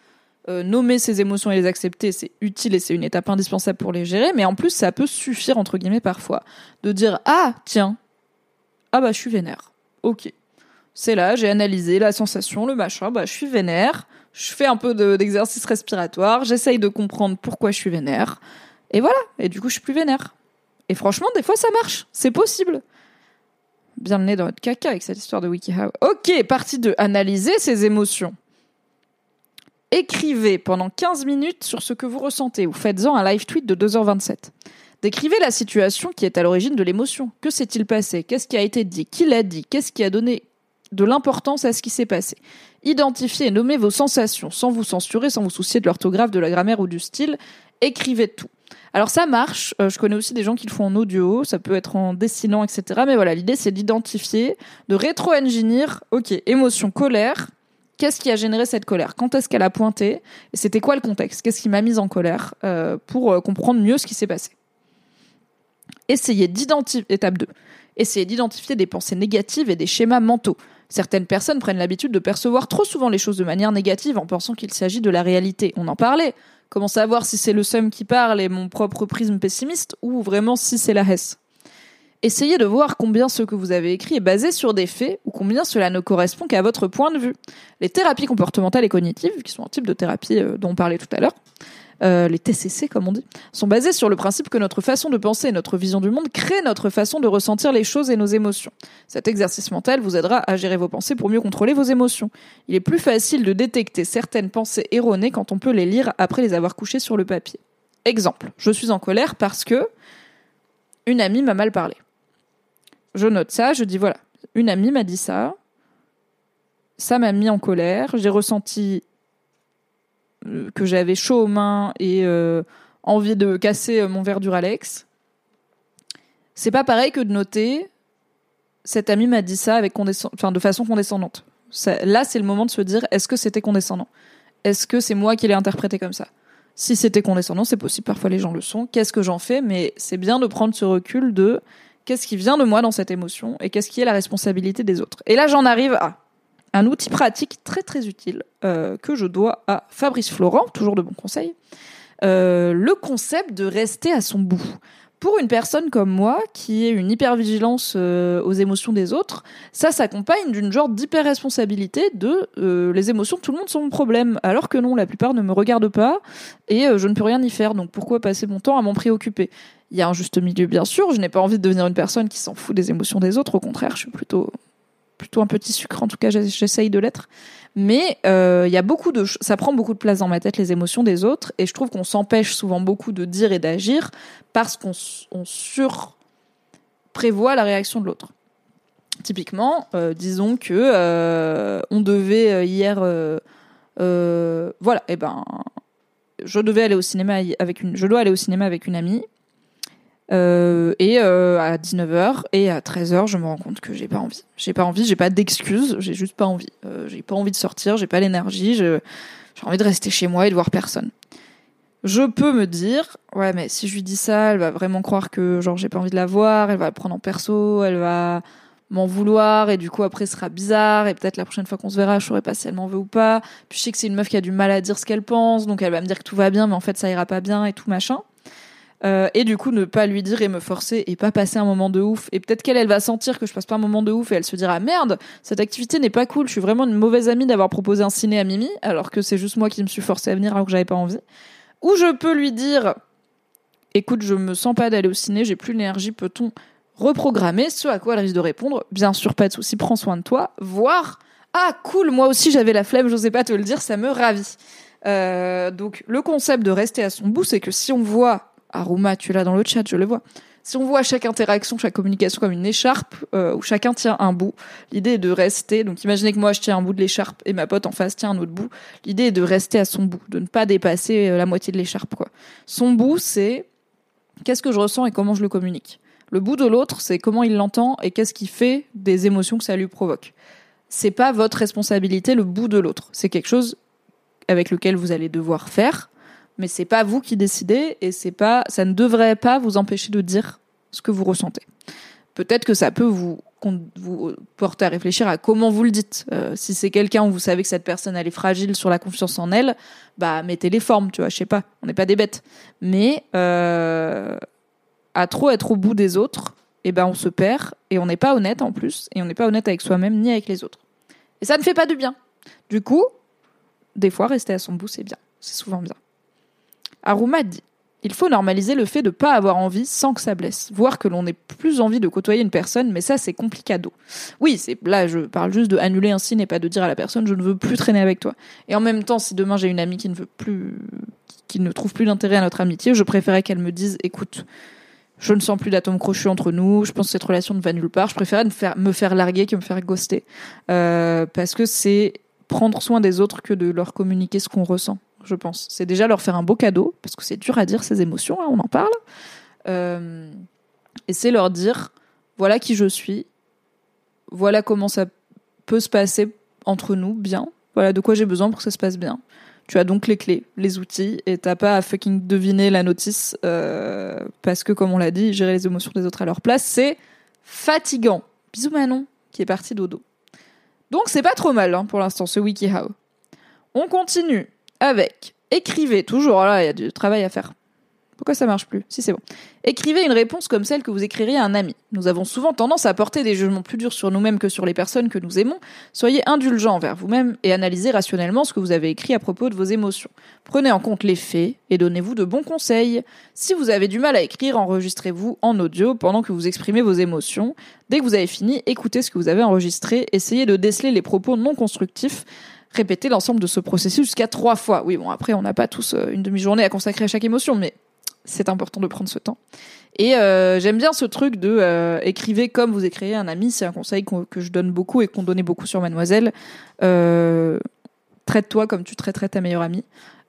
Speaker 1: euh, nommer ses émotions et les accepter, c'est utile et c'est une étape indispensable pour les gérer, mais en plus, ça peut suffire, entre guillemets, parfois, de dire Ah, tiens, ah bah, je suis vénère. Ok. C'est là, j'ai analysé la sensation, le machin, bah, je suis vénère, je fais un peu d'exercice respiratoire, j'essaye de comprendre pourquoi je suis vénère, et voilà, et du coup, je suis plus vénère. Et franchement, des fois, ça marche, c'est possible. Bien le dans votre caca avec cette histoire de WikiHow. Ok, partie de analyser ses émotions. Écrivez pendant 15 minutes sur ce que vous ressentez ou faites-en un live tweet de 2h27. Décrivez la situation qui est à l'origine de l'émotion. Que s'est-il passé? Qu'est-ce qui a été dit? Qui l'a dit? Qu'est-ce qui a donné de l'importance à ce qui s'est passé? Identifiez et nommez vos sensations sans vous censurer, sans vous soucier de l'orthographe, de la grammaire ou du style. Écrivez tout. Alors ça marche, euh, je connais aussi des gens qui le font en audio, ça peut être en dessinant, etc. Mais voilà, l'idée c'est d'identifier, de rétro-engineer, ok, émotion, colère, qu'est-ce qui a généré cette colère? Quand est-ce qu'elle a pointé? C'était quoi le contexte? Qu'est-ce qui m'a mise en colère euh, pour euh, comprendre mieux ce qui s'est passé? Essayez d'identifier, étape 2, essayez d'identifier des pensées négatives et des schémas mentaux. Certaines personnes prennent l'habitude de percevoir trop souvent les choses de manière négative en pensant qu'il s'agit de la réalité. On en parlait. Comment savoir si c'est le seum qui parle et mon propre prisme pessimiste ou vraiment si c'est la Hesse? Essayez de voir combien ce que vous avez écrit est basé sur des faits ou combien cela ne correspond qu'à votre point de vue. Les thérapies comportementales et cognitives, qui sont un type de thérapie euh, dont on parlait tout à l'heure, euh, les TCC comme on dit, sont basées sur le principe que notre façon de penser et notre vision du monde crée notre façon de ressentir les choses et nos émotions. Cet exercice mental vous aidera à gérer vos pensées pour mieux contrôler vos émotions. Il est plus facile de détecter certaines pensées erronées quand on peut les lire après les avoir couchées sur le papier. Exemple, je suis en colère parce que une amie m'a mal parlé je note ça, je dis voilà, une amie m'a dit ça, ça m'a mis en colère, j'ai ressenti euh, que j'avais chaud aux mains et euh, envie de casser euh, mon verre du Ralex. C'est pas pareil que de noter cette amie m'a dit ça avec enfin, de façon condescendante. là, c'est le moment de se dire est-ce que c'était condescendant? Est-ce que c'est moi qui l'ai interprété comme ça? Si c'était condescendant, c'est possible, parfois les gens le sont. Qu'est-ce que j'en fais? Mais c'est bien de prendre ce recul de qu'est-ce qui vient de moi dans cette émotion et qu'est-ce qui est la responsabilité des autres. Et là, j'en arrive à un outil pratique très très utile euh, que je dois à Fabrice Florent, toujours de bons conseils. Euh, le concept de rester à son bout. Pour une personne comme moi, qui est une hypervigilance euh, aux émotions des autres, ça s'accompagne d'une genre d'hyper-responsabilité de euh, les émotions de tout le monde sont mon problème, alors que non, la plupart ne me regardent pas et euh, je ne peux rien y faire, donc pourquoi passer mon temps à m'en préoccuper? Il y a un juste milieu, bien sûr, je n'ai pas envie de devenir une personne qui s'en fout des émotions des autres, au contraire, je suis plutôt plutôt un petit sucre, en tout cas j'essaye de l'être. Mais euh, il ça prend beaucoup de place dans ma tête les émotions des autres, et je trouve qu'on s'empêche souvent beaucoup de dire et d'agir parce qu'on on sur prévoit la réaction de l'autre. Typiquement, euh, disons que euh, on devait hier, voilà, et eh ben, je devais aller au cinéma avec une, je dois aller au cinéma avec une amie. Euh, et euh, à 19h et à 13h, je me rends compte que j'ai pas envie. J'ai pas envie, j'ai pas d'excuses, j'ai juste pas envie. Euh, j'ai pas envie de sortir, j'ai pas l'énergie, j'ai envie de rester chez moi et de voir personne. Je peux me dire, ouais, mais si je lui dis ça, elle va vraiment croire que genre j'ai pas envie de la voir, elle va le prendre en perso, elle va m'en vouloir et du coup après ce sera bizarre et peut-être la prochaine fois qu'on se verra, je saurai pas si elle m'en veut ou pas. Puis je sais que c'est une meuf qui a du mal à dire ce qu'elle pense, donc elle va me dire que tout va bien, mais en fait ça ira pas bien et tout machin. Euh, et du coup ne pas lui dire et me forcer et pas passer un moment de ouf. Et peut-être qu'elle elle va sentir que je passe pas un moment de ouf et elle se dira merde cette activité n'est pas cool. Je suis vraiment une mauvaise amie d'avoir proposé un ciné à Mimi alors que c'est juste moi qui me suis forcée à venir alors que j'avais pas envie. Ou je peux lui dire écoute je me sens pas d'aller au ciné j'ai plus l'énergie peut-on reprogrammer ce à quoi elle risque de répondre? Bien sûr pas de souci prends soin de toi. Voire ah cool moi aussi j'avais la flemme j'osais pas te le dire ça me ravit. Euh, donc le concept de rester à son bout c'est que si on voit Aruma, tu là dans le chat, je le vois. Si on voit chaque interaction, chaque communication comme une écharpe euh, où chacun tient un bout, l'idée est de rester. Donc imaginez que moi je tiens un bout de l'écharpe et ma pote en face tient un autre bout. L'idée est de rester à son bout, de ne pas dépasser euh, la moitié de l'écharpe. Son bout, c'est qu'est-ce que je ressens et comment je le communique. Le bout de l'autre, c'est comment il l'entend et qu'est-ce qui fait des émotions que ça lui provoque. C'est pas votre responsabilité le bout de l'autre. C'est quelque chose avec lequel vous allez devoir faire mais c'est pas vous qui décidez et c'est pas, ça ne devrait pas vous empêcher de dire ce que vous ressentez. Peut-être que ça peut vous, vous porter à réfléchir à comment vous le dites. Euh, si c'est quelqu'un où vous savez que cette personne elle est fragile sur la confiance en elle, bah mettez les formes, tu vois. Je sais pas, on n'est pas des bêtes. Mais euh, à trop être au bout des autres, eh ben on se perd et on n'est pas honnête en plus et on n'est pas honnête avec soi-même ni avec les autres. Et ça ne fait pas du bien. Du coup, des fois rester à son bout c'est bien, c'est souvent bien. Aruma dit il faut normaliser le fait de ne pas avoir envie sans que ça blesse. Voir que l'on n'ait plus envie de côtoyer une personne, mais ça c'est complicado. Oui, c'est là je parle juste de annuler un signe et pas de dire à la personne je ne veux plus traîner avec toi. Et en même temps, si demain j'ai une amie qui ne veut plus, qui ne trouve plus d'intérêt à notre amitié, je préférais qu'elle me dise écoute, je ne sens plus d'atome crochu entre nous, je pense que cette relation ne va nulle part. Je préférais me faire, me faire larguer que me faire ghoster. Euh, parce que c'est prendre soin des autres que de leur communiquer ce qu'on ressent je pense. C'est déjà leur faire un beau cadeau, parce que c'est dur à dire ces émotions, hein, on en parle. Euh, et c'est leur dire, voilà qui je suis, voilà comment ça peut se passer entre nous, bien, voilà de quoi j'ai besoin pour que ça se passe bien. Tu as donc les clés, les outils, et t'as pas à fucking deviner la notice, euh, parce que comme on l'a dit, gérer les émotions des autres à leur place, c'est fatigant. Bisous Manon, qui est parti dodo. Donc c'est pas trop mal hein, pour l'instant ce WikiHow. On continue avec écrivez toujours là, il y a du travail à faire. Pourquoi ça marche plus? Si c'est bon. Écrivez une réponse comme celle que vous écririez à un ami. Nous avons souvent tendance à porter des jugements plus durs sur nous-mêmes que sur les personnes que nous aimons. Soyez indulgents envers vous-même et analysez rationnellement ce que vous avez écrit à propos de vos émotions. Prenez en compte les faits et donnez-vous de bons conseils. Si vous avez du mal à écrire, enregistrez-vous en audio pendant que vous exprimez vos émotions. Dès que vous avez fini, écoutez ce que vous avez enregistré, essayez de déceler les propos non constructifs répéter l'ensemble de ce processus jusqu'à trois fois. Oui, bon, après, on n'a pas tous euh, une demi-journée à consacrer à chaque émotion, mais c'est important de prendre ce temps. Et euh, j'aime bien ce truc de euh, écrivez comme vous écrivez un ami. C'est un conseil que je donne beaucoup et qu'on donnait beaucoup sur Mademoiselle. Traite-toi comme tu traiterais ta meilleure amie.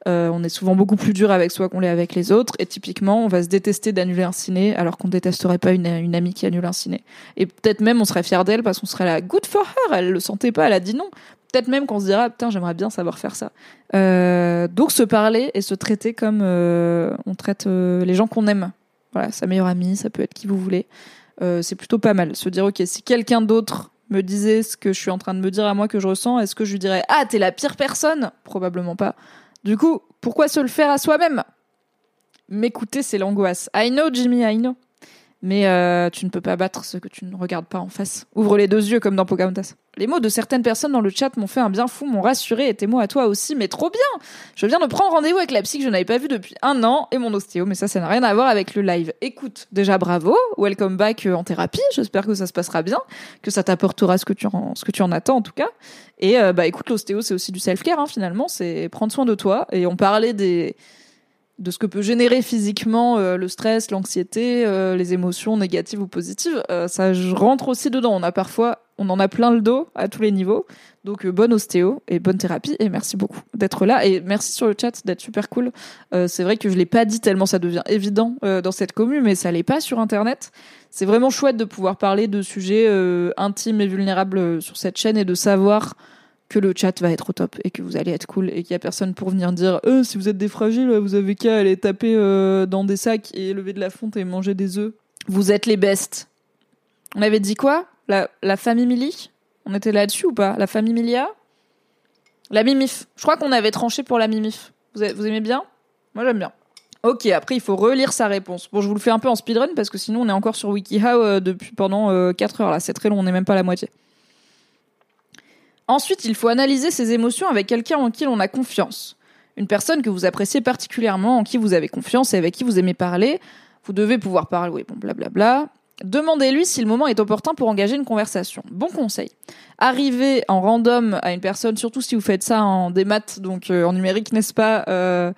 Speaker 1: on est souvent beaucoup plus dur avec soi qu'on l'est avec les autres. Et typiquement, on va se détester d'annuler un ciné alors qu'on détesterait pas une, amie qui annule un ciné. Et peut-être même on serait fier d'elle parce qu'on serait là, good for her, elle le sentait pas, elle a dit non Peut-être même qu'on se dira, putain, j'aimerais bien savoir faire ça. Euh, donc se parler et se traiter comme euh, on traite euh, les gens qu'on aime. Voilà, sa meilleure amie, ça peut être qui vous voulez. c'est plutôt pas mal. Se dire, ok, si quelqu'un d'autre me disait ce que je suis en train de me dire à moi que je ressens, est-ce que je lui dirais, ah, t'es la pire personne? Probablement pas. Du coup, pourquoi se le faire à soi-même? M'écouter, c'est l'angoisse. I know, Jimmy, I know mais euh, tu ne peux pas battre ce que tu ne regardes pas en face. Ouvre les deux yeux comme dans Pocahontas. Les mots de certaines personnes dans le chat m'ont fait un bien fou, m'ont rassuré et tes mots à toi aussi, mais trop bien Je viens de prendre rendez-vous avec la psy que je n'avais pas vue depuis un an et mon ostéo, mais ça, ça n'a rien à voir avec le live. Écoute, déjà bravo, welcome back euh, en thérapie, j'espère que ça se passera bien, que ça t'apportera ce que tu en, ce que tu en attends en tout cas. Et euh, bah écoute, l'ostéo c'est aussi du self-care hein, finalement, c'est prendre soin de toi. Et on parlait des de ce que peut générer physiquement euh, le stress, l'anxiété, euh, les émotions négatives ou positives, euh, ça rentre aussi dedans. On a parfois, on en a plein le dos à tous les niveaux. Donc bonne ostéo et bonne thérapie et merci beaucoup d'être là et merci sur le chat d'être super cool. c'est vrai que je l'ai pas dit tellement ça devient évident dans cette commune, mais ça l'est pas sur internet. C'est vraiment chouette de pouvoir parler de sujets intimes et vulnérables sur cette chaîne et de savoir que le chat va être au top et que vous allez être cool et qu'il y a personne pour venir dire euh, si vous êtes des fragiles, vous avez qu'à aller taper euh, dans des sacs et lever de la fonte et manger des œufs. Vous êtes les bestes. On avait dit quoi? La, famille Mili On était là-dessus ou pas? La famille Milia? La Mimif. Je crois qu'on avait tranché pour la Mimif. Vous, vous aimez bien? Moi j'aime bien. Ok, après il faut relire sa réponse. Bon, je vous le fais un peu en speedrun parce que sinon on est encore sur WikiHow euh, depuis pendant 4 heures là. C'est très long, on n'est même pas à la moitié. Ensuite, il faut analyser ses émotions avec quelqu'un en qui l'on a confiance. Une personne que vous appréciez particulièrement, en qui vous avez confiance et avec qui vous aimez parler. Vous devez pouvoir parler, bon, blablabla. Demandez-lui si le moment est opportun pour engager une conversation. Bon conseil. Arriver en random à une personne, surtout si vous faites ça en démat, donc euh, en numérique, n'est-ce pas euh,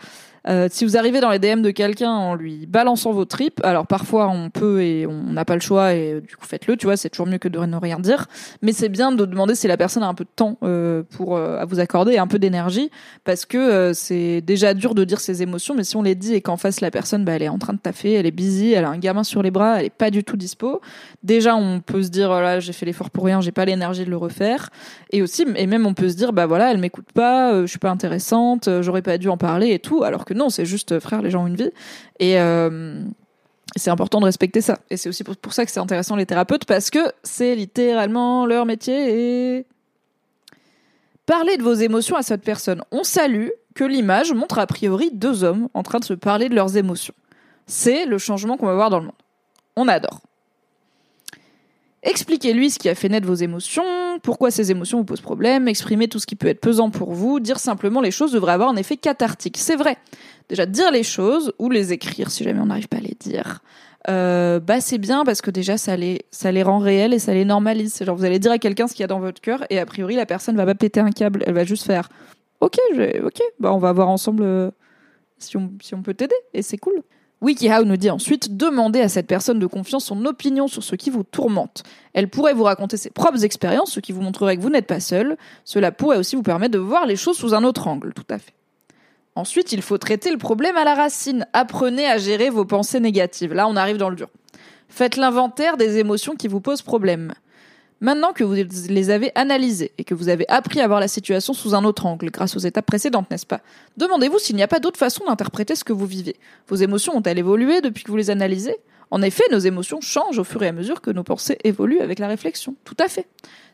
Speaker 1: euh, si vous arrivez dans les DM de quelqu'un en lui balançant vos tripes, alors parfois on peut et on n'a pas le choix et du coup faites-le, tu vois, c'est toujours mieux que de ne rien dire. Mais c'est bien de demander si la personne a un peu de temps euh, pour euh, à vous accorder un peu d'énergie, parce que c'est déjà dur de dire ses émotions, mais si on les dit et qu'en face la personne, bah, elle est en train de taffer, elle est busy, elle a un gamin sur les bras, elle est pas du tout dispo. Déjà on peut se dire voilà j'ai fait l'effort pour rien, j'ai pas l'énergie de le refaire. Et aussi et même on peut se dire bah voilà elle m'écoute pas, je suis pas intéressante, j'aurais pas dû en parler et tout, alors que non, c'est juste euh, frère, les gens ont une vie. Et euh, c'est important de respecter ça. Et c'est aussi pour, ça que c'est intéressant les thérapeutes parce que c'est littéralement leur métier et parler de vos émotions à cette personne. On salue que l'image montre a priori deux hommes en train de se parler de leurs émotions. C'est le changement qu'on va voir dans le monde. On adore. Expliquez-lui ce qui a fait naître vos émotions, pourquoi ces émotions vous posent problème, exprimez tout ce qui peut être pesant pour vous, dire simplement les choses devrait avoir un effet cathartique. C'est vrai. Déjà, dire les choses, ou les écrire si jamais on n'arrive pas à les dire, euh, bah c'est bien parce que déjà ça les, ça les rend réels et ça les normalise. C'est genre vous allez dire à quelqu'un ce qu'il y a dans votre cœur et a priori la personne va pas péter un câble, elle va juste faire ok, ok, bah on va voir ensemble euh, si, on, si on peut t'aider et c'est cool. WikiHow nous dit ensuite demandez à cette personne de confiance son opinion sur ce qui vous tourmente. Elle pourrait vous raconter ses propres expériences, ce qui vous montrerait que vous n'êtes pas seul. Cela pourrait aussi vous permettre de voir les choses sous un autre angle, tout à fait. Ensuite, il faut traiter le problème à la racine. Apprenez à gérer vos pensées négatives. Là, on arrive dans le dur. Faites l'inventaire des émotions qui vous posent problème. Maintenant que vous les avez analysées et que vous avez appris à voir la situation sous un autre angle grâce aux étapes précédentes, n'est-ce pas? Demandez-vous s'il n'y a pas d'autre façon d'interpréter ce que vous vivez. Vos émotions ont-elles évolué depuis que vous les analysez? En effet, nos émotions changent au fur et à mesure que nos pensées évoluent avec la réflexion. Tout à fait.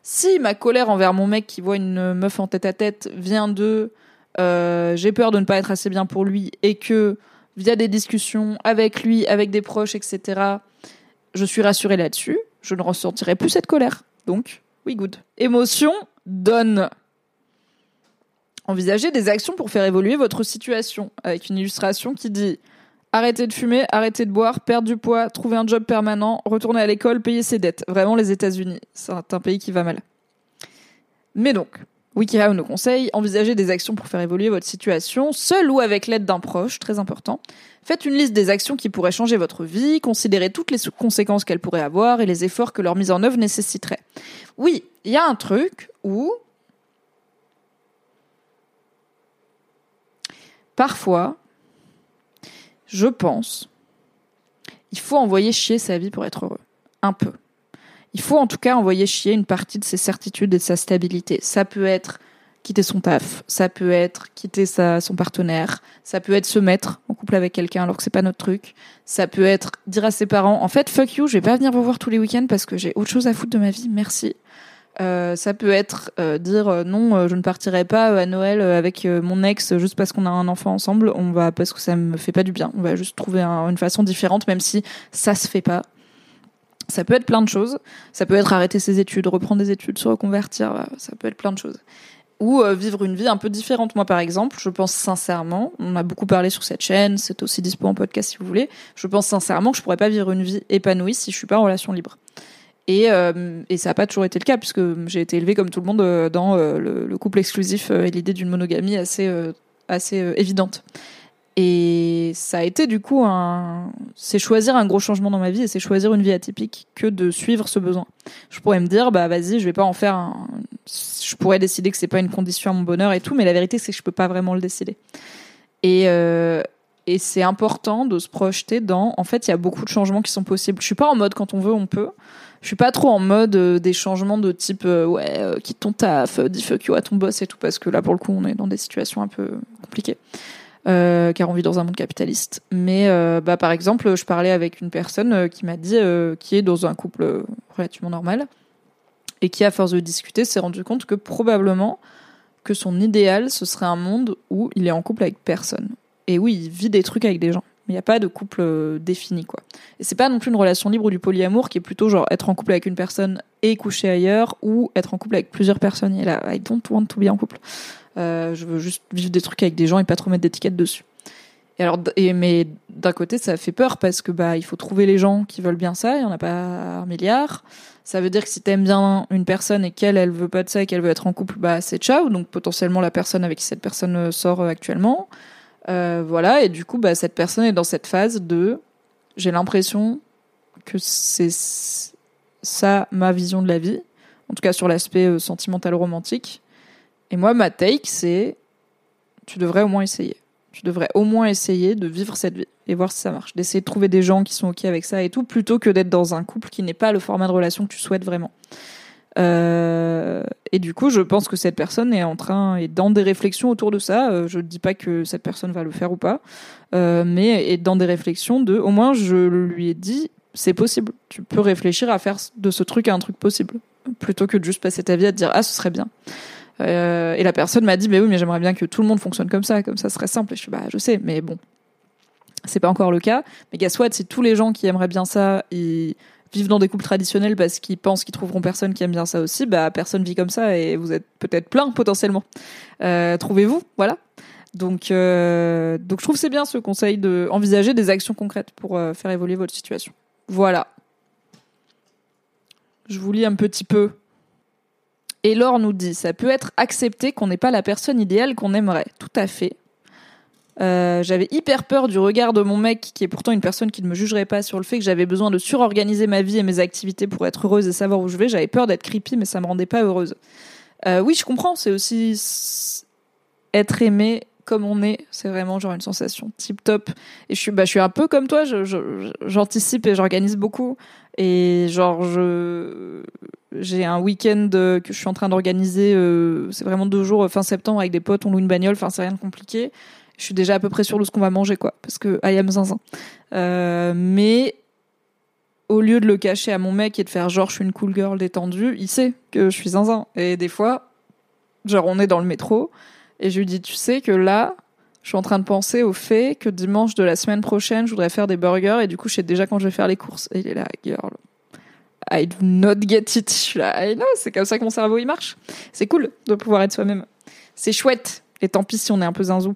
Speaker 1: Si ma colère envers mon mec qui voit une meuf en tête à tête vient de euh, j'ai peur de ne pas être assez bien pour lui et que via des discussions avec lui, avec des proches, etc., je suis rassurée là-dessus, je ne ressentirai plus cette colère. Donc, oui, good. Émotion, donne. Envisagez des actions pour faire évoluer votre situation, avec une illustration qui dit arrêtez de fumer, arrêtez de boire, perdre du poids, trouver un job permanent, retourner à l'école, payer ses dettes. Vraiment, les États-Unis, c'est un pays qui va mal. Mais donc, WikiHow nous conseille, envisagez des actions pour faire évoluer votre situation, seul ou avec l'aide d'un proche, très important. Faites une liste des actions qui pourraient changer votre vie, considérez toutes les conséquences qu'elles pourraient avoir et les efforts que leur mise en œuvre nécessiterait. Oui, il y a un truc où parfois, je pense, il faut envoyer chier sa vie pour être heureux. Un peu il faut en tout cas envoyer chier une partie de ses certitudes et de sa stabilité. Ça peut être quitter son taf, ça peut être quitter son partenaire, ça peut être se mettre en couple avec quelqu'un alors que c'est pas notre truc, ça peut être dire à ses parents en fait fuck you, je vais pas venir vous voir tous les week-ends parce que j'ai autre chose à foutre de ma vie, merci. Euh, ça peut être euh, dire euh, non, je ne partirai pas à Noël avec mon ex juste parce qu'on a un enfant ensemble. On va parce que ça me fait pas du bien. On va juste trouver une façon différente, même si ça se fait pas. Ça peut être plein de choses. Ça peut être arrêter ses études, reprendre des études, se reconvertir. Ça peut être plein de choses. Ou vivre une vie un peu différente. Moi, par exemple, je pense sincèrement, on a beaucoup parlé sur cette chaîne, c'est aussi dispo en podcast si vous voulez. Je pense sincèrement que je pourrais pas vivre une vie épanouie si je suis pas en relation libre. Et, euh, ça n'a pas toujours été le cas, puisque j'ai été élevée comme tout le monde euh, dans euh, le, couple exclusif et l'idée d'une monogamie assez, assez évidente. Et ça a été du coup un, c'est choisir un gros changement dans ma vie et c'est choisir une vie atypique que de suivre ce besoin. Je pourrais me dire bah vas-y, je vais pas en faire un, je pourrais décider que c'est pas une condition à mon bonheur et tout, mais la vérité c'est que je peux pas vraiment le décider. Et euh, et c'est important de se projeter dans en fait, il y a beaucoup de changements qui sont possibles. Je suis pas en mode quand on veut, on peut je suis pas trop en mode euh, des changements de type euh, ouais euh, quitte ton taf, dis fuck you à ton boss et tout parce que là pour le coup on est dans des situations un peu compliquées. Car on vit dans un monde capitaliste. Mais bah, par exemple, je parlais avec une personne qui m'a dit qui est dans un couple relativement normal et qui, à force de discuter, s'est rendu compte que probablement que son idéal, ce serait un monde où il est en couple avec personne. Et oui, il vit des trucs avec des gens il n'y a pas de couple euh, défini quoi. Et c'est pas non plus une relation libre du polyamour qui est plutôt genre être en couple avec une personne et coucher ailleurs ou être en couple avec plusieurs personnes. Et là, I don't want to be en couple. Euh, je veux juste vivre des trucs avec des gens et pas trop mettre d'étiquettes dessus. Et alors, mais d'un côté, ça fait peur parce que bah il faut trouver les gens qui veulent bien ça. Il y en a pas un milliard. Ça veut dire que si t'aimes bien une personne et qu'elle, elle veut pas de ça et qu'elle veut être en couple, bah c'est ciao. Donc potentiellement la personne avec qui cette personne euh, sort actuellement. Euh, voilà, et du coup, bah, cette personne est dans cette phase de j'ai l'impression que c'est ça ma vision de la vie, en tout cas sur l'aspect euh, sentimental romantique. Et moi, ma take, c'est tu devrais au moins essayer. Tu devrais au moins essayer de vivre cette vie et voir si ça marche. D'essayer de trouver des gens qui sont OK avec ça et tout, plutôt que d'être dans un couple qui n'est pas le format de relation que tu souhaites vraiment. Euh, et du coup, je pense que cette personne est en train, est dans des réflexions autour de ça. Euh, je ne dis pas que cette personne va le faire ou pas, euh, mais est dans des réflexions de, au moins, je lui ai dit, c'est possible. Tu peux réfléchir à faire de ce truc un truc possible, plutôt que de juste passer ta vie à te dire, ah, ce serait bien. Euh, et la personne m'a dit, mais oui, mais j'aimerais bien que tout le monde fonctionne comme ça, comme ça serait simple. Et je suis, bah, je sais, mais bon, c'est pas encore le cas. Mais guess what, si tous les gens qui aimeraient bien ça, ils vivent dans des couples traditionnels parce qu'ils pensent qu'ils trouveront personne qui aime bien ça aussi, bah personne vit comme ça et vous êtes peut-être plein potentiellement. Euh, Trouvez-vous, voilà. Donc, euh, donc je trouve c'est bien ce conseil de des actions concrètes pour euh, faire évoluer votre situation. Voilà. Je vous lis un petit peu. Et Laure nous dit, ça peut être accepté qu'on n'est pas la personne idéale qu'on aimerait. Tout à fait. Euh, j'avais hyper peur du regard de mon mec, qui est pourtant une personne qui ne me jugerait pas sur le fait que j'avais besoin de surorganiser ma vie et mes activités pour être heureuse et savoir où je vais. J'avais peur d'être creepy, mais ça me rendait pas heureuse. Euh, oui, je comprends. C'est aussi être aimé comme on est. C'est vraiment genre une sensation tip top. Et je suis, bah, je suis un peu comme toi. J'anticipe et j'organise beaucoup. Et genre, j'ai un week-end que je suis en train d'organiser. Euh, c'est vraiment deux jours fin septembre avec des potes. On loue une bagnole. Enfin, c'est rien de compliqué je suis déjà à peu près sûre de ce qu'on va manger, quoi, parce que I am zinzin. Euh, mais au lieu de le cacher à mon mec et de faire genre je suis une cool girl détendue, il sait que je suis zinzin. Et des fois, genre on est dans le métro et je lui dis tu sais que là, je suis en train de penser au fait que dimanche de la semaine prochaine, je voudrais faire des burgers et du coup je sais déjà quand je vais faire les courses. Et il est là, girl. I do not get it. Je suis là, I know, c'est comme ça que mon cerveau il marche. C'est cool de pouvoir être soi-même. C'est chouette. Et tant pis si on est un peu zinzou.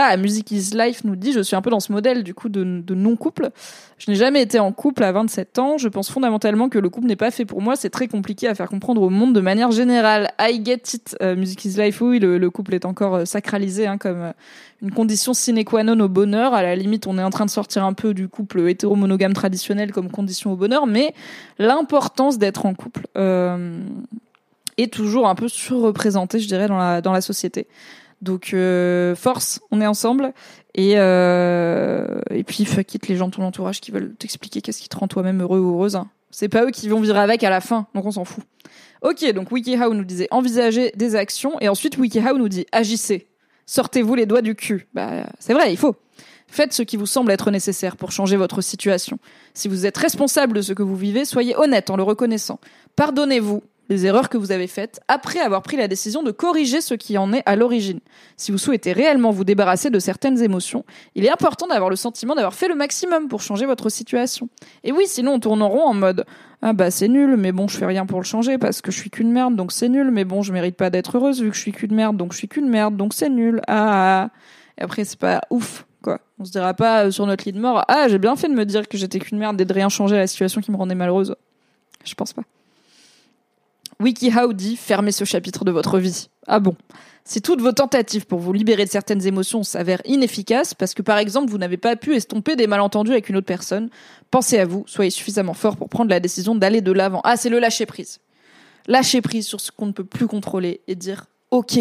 Speaker 1: Ah, Music is Life nous dit, je suis un peu dans ce modèle du coup de, non-couple. Je n'ai jamais été en couple à 27 ans. Je pense fondamentalement que le couple n'est pas fait pour moi. C'est très compliqué à faire comprendre au monde de manière générale. I get it. Euh, Music is Life, oui, le, couple est encore euh, sacralisé hein, comme euh, une condition sine qua non au bonheur. À la limite, on est en train de sortir un peu du couple hétéro-monogame traditionnel comme condition au bonheur, mais l'importance d'être en couple est toujours un peu surreprésentée, je dirais, dans la, dans la société. Donc euh, force, on est ensemble. Et, euh, et puis fuck it, les gens de ton entourage qui veulent t'expliquer qu'est-ce qui te rend toi-même heureux ou heureuse. C'est pas eux qui vont vivre avec à la fin, donc on s'en fout. Ok, donc WikiHow nous disait envisagez des actions, et ensuite WikiHow nous dit agissez. Sortez-vous les doigts du cul. Bah, c'est vrai, il faut. Faites ce qui vous semble être nécessaire pour changer votre situation. Si vous êtes responsable de ce que vous vivez, soyez honnête en le reconnaissant. Pardonnez-vous les erreurs que vous avez faites après avoir pris la décision de corriger ce qui en est à l'origine. Si vous souhaitez réellement vous débarrasser de certaines émotions, il est important d'avoir le sentiment d'avoir fait le maximum pour changer votre situation. Et oui, sinon on tourne en rond en mode ah bah c'est nul, mais bon je fais rien pour le changer parce que je suis qu'une merde, donc c'est nul, mais bon je mérite pas d'être heureuse vu que je suis qu'une merde, donc je suis qu'une merde, donc c'est nul. Ah. Et après c'est pas ouf quoi. On se dira pas euh, sur notre lit de mort ah j'ai bien fait de me dire que j'étais qu'une merde et de rien changer à la situation qui me rendait malheureuse. Je pense pas. WikiHow dit fermez ce chapitre de votre vie. Ah bon? Si toutes vos tentatives pour vous libérer de certaines émotions s'avèrent inefficaces, parce que par exemple vous n'avez pas pu estomper des malentendus avec une autre personne, pensez à vous, soyez suffisamment fort pour prendre la décision d'aller de l'avant. Ah, c'est le lâcher prise. Lâcher prise sur ce qu'on ne peut plus contrôler et dire ok,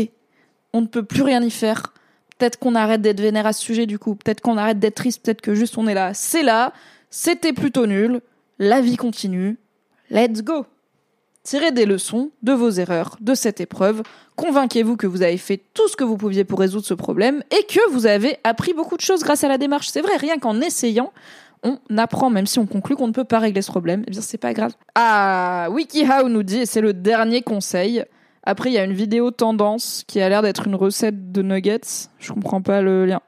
Speaker 1: on ne peut plus rien y faire. Peut-être qu'on arrête d'être vénère à ce sujet du coup, peut-être qu'on arrête d'être triste, peut-être que juste on est là. C'est là, c'était plutôt nul, la vie continue, let's go Tirez des leçons de vos erreurs, de cette épreuve. Convainquez-vous que vous avez fait tout ce que vous pouviez pour résoudre ce problème et que vous avez appris beaucoup de choses grâce à la démarche. C'est vrai, rien qu'en essayant, on apprend, même si on conclut qu'on ne peut pas régler ce problème. Eh bien, c'est pas grave. Ah, WikiHow nous dit, et c'est le dernier conseil. Après, il y a une vidéo tendance qui a l'air d'être une recette de nuggets. Je comprends pas le lien.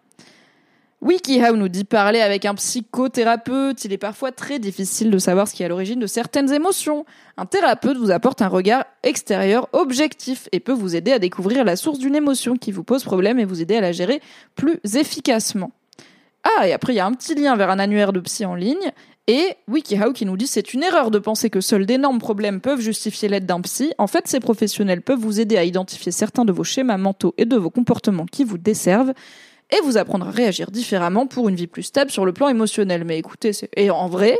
Speaker 1: WikiHow nous dit parler avec un psychothérapeute. Il est parfois très difficile de savoir ce qui est à l'origine de certaines émotions. Un thérapeute vous apporte un regard extérieur objectif et peut vous aider à découvrir la source d'une émotion qui vous pose problème et vous aider à la gérer plus efficacement. Ah, et après, il y a un petit lien vers un annuaire de psy en ligne. Et WikiHow qui nous dit c'est une erreur de penser que seuls d'énormes problèmes peuvent justifier l'aide d'un psy. En fait, ces professionnels peuvent vous aider à identifier certains de vos schémas mentaux et de vos comportements qui vous desservent et vous apprendre à réagir différemment pour une vie plus stable sur le plan émotionnel. Mais écoutez, et en vrai,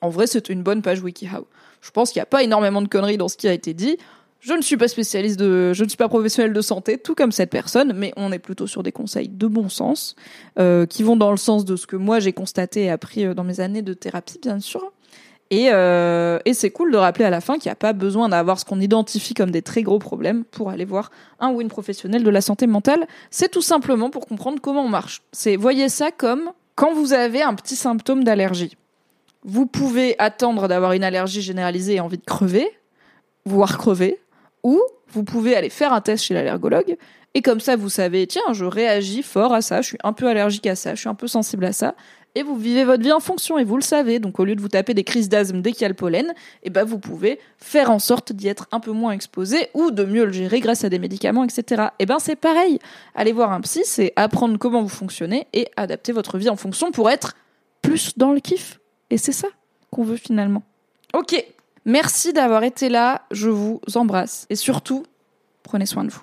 Speaker 1: en vrai, c'est une bonne page WikiHow. Je pense qu'il n'y a pas énormément de conneries dans ce qui a été dit. Je ne suis pas spécialiste de, je ne suis pas professionnel de santé, tout comme cette personne, mais on est plutôt sur des conseils de bon sens, euh, qui vont dans le sens de ce que moi j'ai constaté et appris euh, dans mes années de thérapie, bien sûr. Et, euh, et c'est cool de rappeler à la fin qu'il n'y a pas besoin d'avoir ce qu'on identifie comme des très gros problèmes pour aller voir un ou une professionnelle de la santé mentale. C'est tout simplement pour comprendre comment on marche. C'est voyez ça comme quand vous avez un petit symptôme d'allergie. Vous pouvez attendre d'avoir une allergie généralisée et envie de crever, voire crever, ou vous pouvez aller faire un test chez l'allergologue et comme ça vous savez tiens je réagis fort à ça, je suis un peu allergique à ça, je suis un peu sensible à ça et vous vivez votre vie en fonction et vous le savez. Donc au lieu de vous taper des crises d'asthme dès qu'il y a le pollen, eh ben vous pouvez faire en sorte d'y être un peu moins exposé ou de mieux le gérer grâce à des médicaments, etc. Et eh ben c'est pareil. Aller voir un psy, c'est apprendre comment vous fonctionnez et adapter votre vie en fonction pour être plus dans le kiff. Et c'est ça qu'on veut finalement. Ok, merci d'avoir été là. Je vous embrasse et surtout, prenez soin de vous.